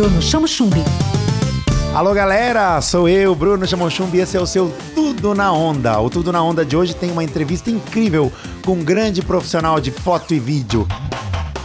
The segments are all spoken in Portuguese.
Bruno Chamo Chumbi. Alô galera, sou eu, Bruno Chamochumbi, e esse é o seu Tudo na Onda. O Tudo na Onda de hoje tem uma entrevista incrível com um grande profissional de foto e vídeo,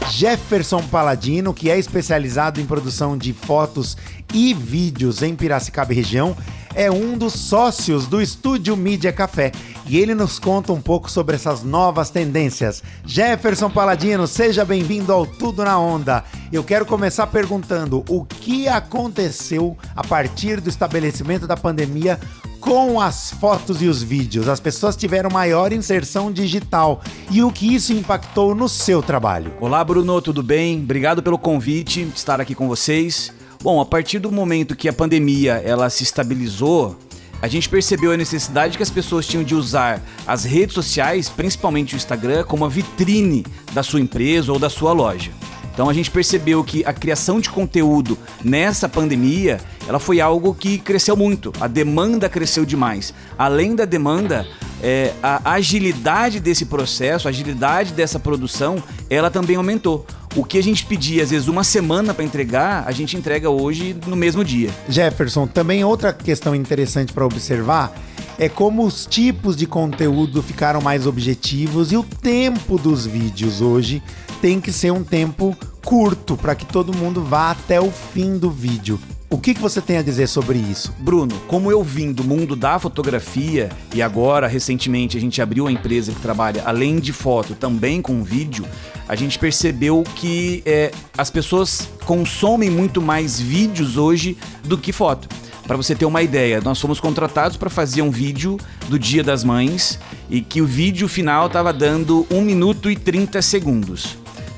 Jefferson Paladino, que é especializado em produção de fotos e vídeos em Piracicaba e região, é um dos sócios do Estúdio Mídia Café e ele nos conta um pouco sobre essas novas tendências. Jefferson Paladino, seja bem-vindo ao Tudo na Onda. Eu quero começar perguntando o que aconteceu a partir do estabelecimento da pandemia com as fotos e os vídeos. As pessoas tiveram maior inserção digital e o que isso impactou no seu trabalho. Olá, Bruno, tudo bem? Obrigado pelo convite de estar aqui com vocês. Bom, a partir do momento que a pandemia ela se estabilizou, a gente percebeu a necessidade que as pessoas tinham de usar as redes sociais, principalmente o Instagram, como a vitrine da sua empresa ou da sua loja. Então a gente percebeu que a criação de conteúdo nessa pandemia, ela foi algo que cresceu muito. A demanda cresceu demais. Além da demanda, é, a agilidade desse processo, a agilidade dessa produção, ela também aumentou. O que a gente pedia, às vezes, uma semana para entregar, a gente entrega hoje no mesmo dia. Jefferson, também outra questão interessante para observar é como os tipos de conteúdo ficaram mais objetivos e o tempo dos vídeos hoje tem que ser um tempo curto para que todo mundo vá até o fim do vídeo. O que, que você tem a dizer sobre isso? Bruno, como eu vim do mundo da fotografia e agora, recentemente, a gente abriu uma empresa que trabalha, além de foto, também com vídeo, a gente percebeu que é, as pessoas consomem muito mais vídeos hoje do que foto. Para você ter uma ideia, nós fomos contratados para fazer um vídeo do Dia das Mães e que o vídeo final estava dando 1 minuto e 30 segundos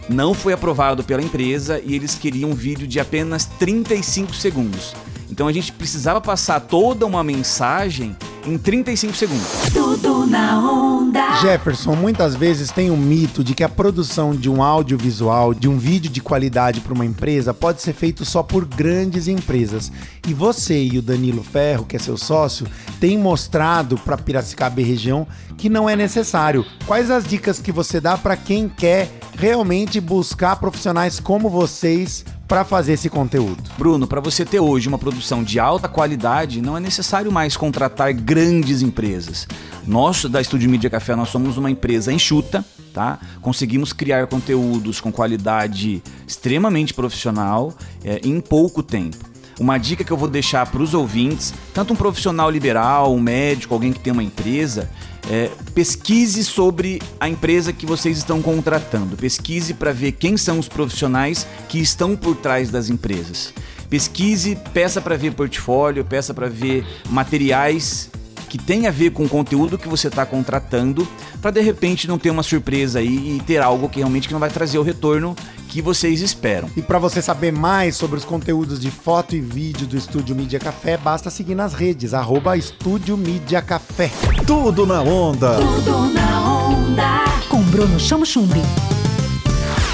não foi aprovado pela empresa e eles queriam um vídeo de apenas 35 segundos. Então a gente precisava passar toda uma mensagem em 35 segundos. Tudo na onda. Jefferson, muitas vezes tem um mito de que a produção de um audiovisual, de um vídeo de qualidade para uma empresa, pode ser feito só por grandes empresas. E você e o Danilo Ferro, que é seu sócio, têm mostrado para Piracicaba e região que não é necessário. Quais as dicas que você dá para quem quer realmente buscar profissionais como vocês para fazer esse conteúdo? Bruno, para você ter hoje uma produção de alta qualidade, não é necessário mais contratar grandes empresas. Nós da Estúdio Mídia Café nós somos uma empresa enxuta, tá? Conseguimos criar conteúdos com qualidade extremamente profissional é, em pouco tempo. Uma dica que eu vou deixar para os ouvintes, tanto um profissional liberal, um médico, alguém que tem uma empresa, é, pesquise sobre a empresa que vocês estão contratando. Pesquise para ver quem são os profissionais que estão por trás das empresas. Pesquise, peça para ver portfólio, peça para ver materiais que tem a ver com o conteúdo que você está contratando, para de repente não ter uma surpresa aí e ter algo que realmente que não vai trazer o retorno que vocês esperam. E para você saber mais sobre os conteúdos de foto e vídeo do Estúdio Mídia Café, basta seguir nas redes, arroba Estúdio Mídia Café. Tudo na onda. Tudo na onda. Com Bruno Chamo Chumbi.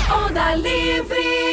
Onda Livre.